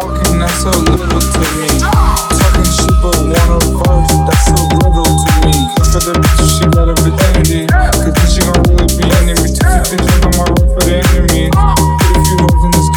talking, that's so little to me. Talking shit, but wanna verse, that's so little to me. For the bitch, she got a virginity. Cause she gon' really be enemy. Took you my road for the enemy. But if you hoes in this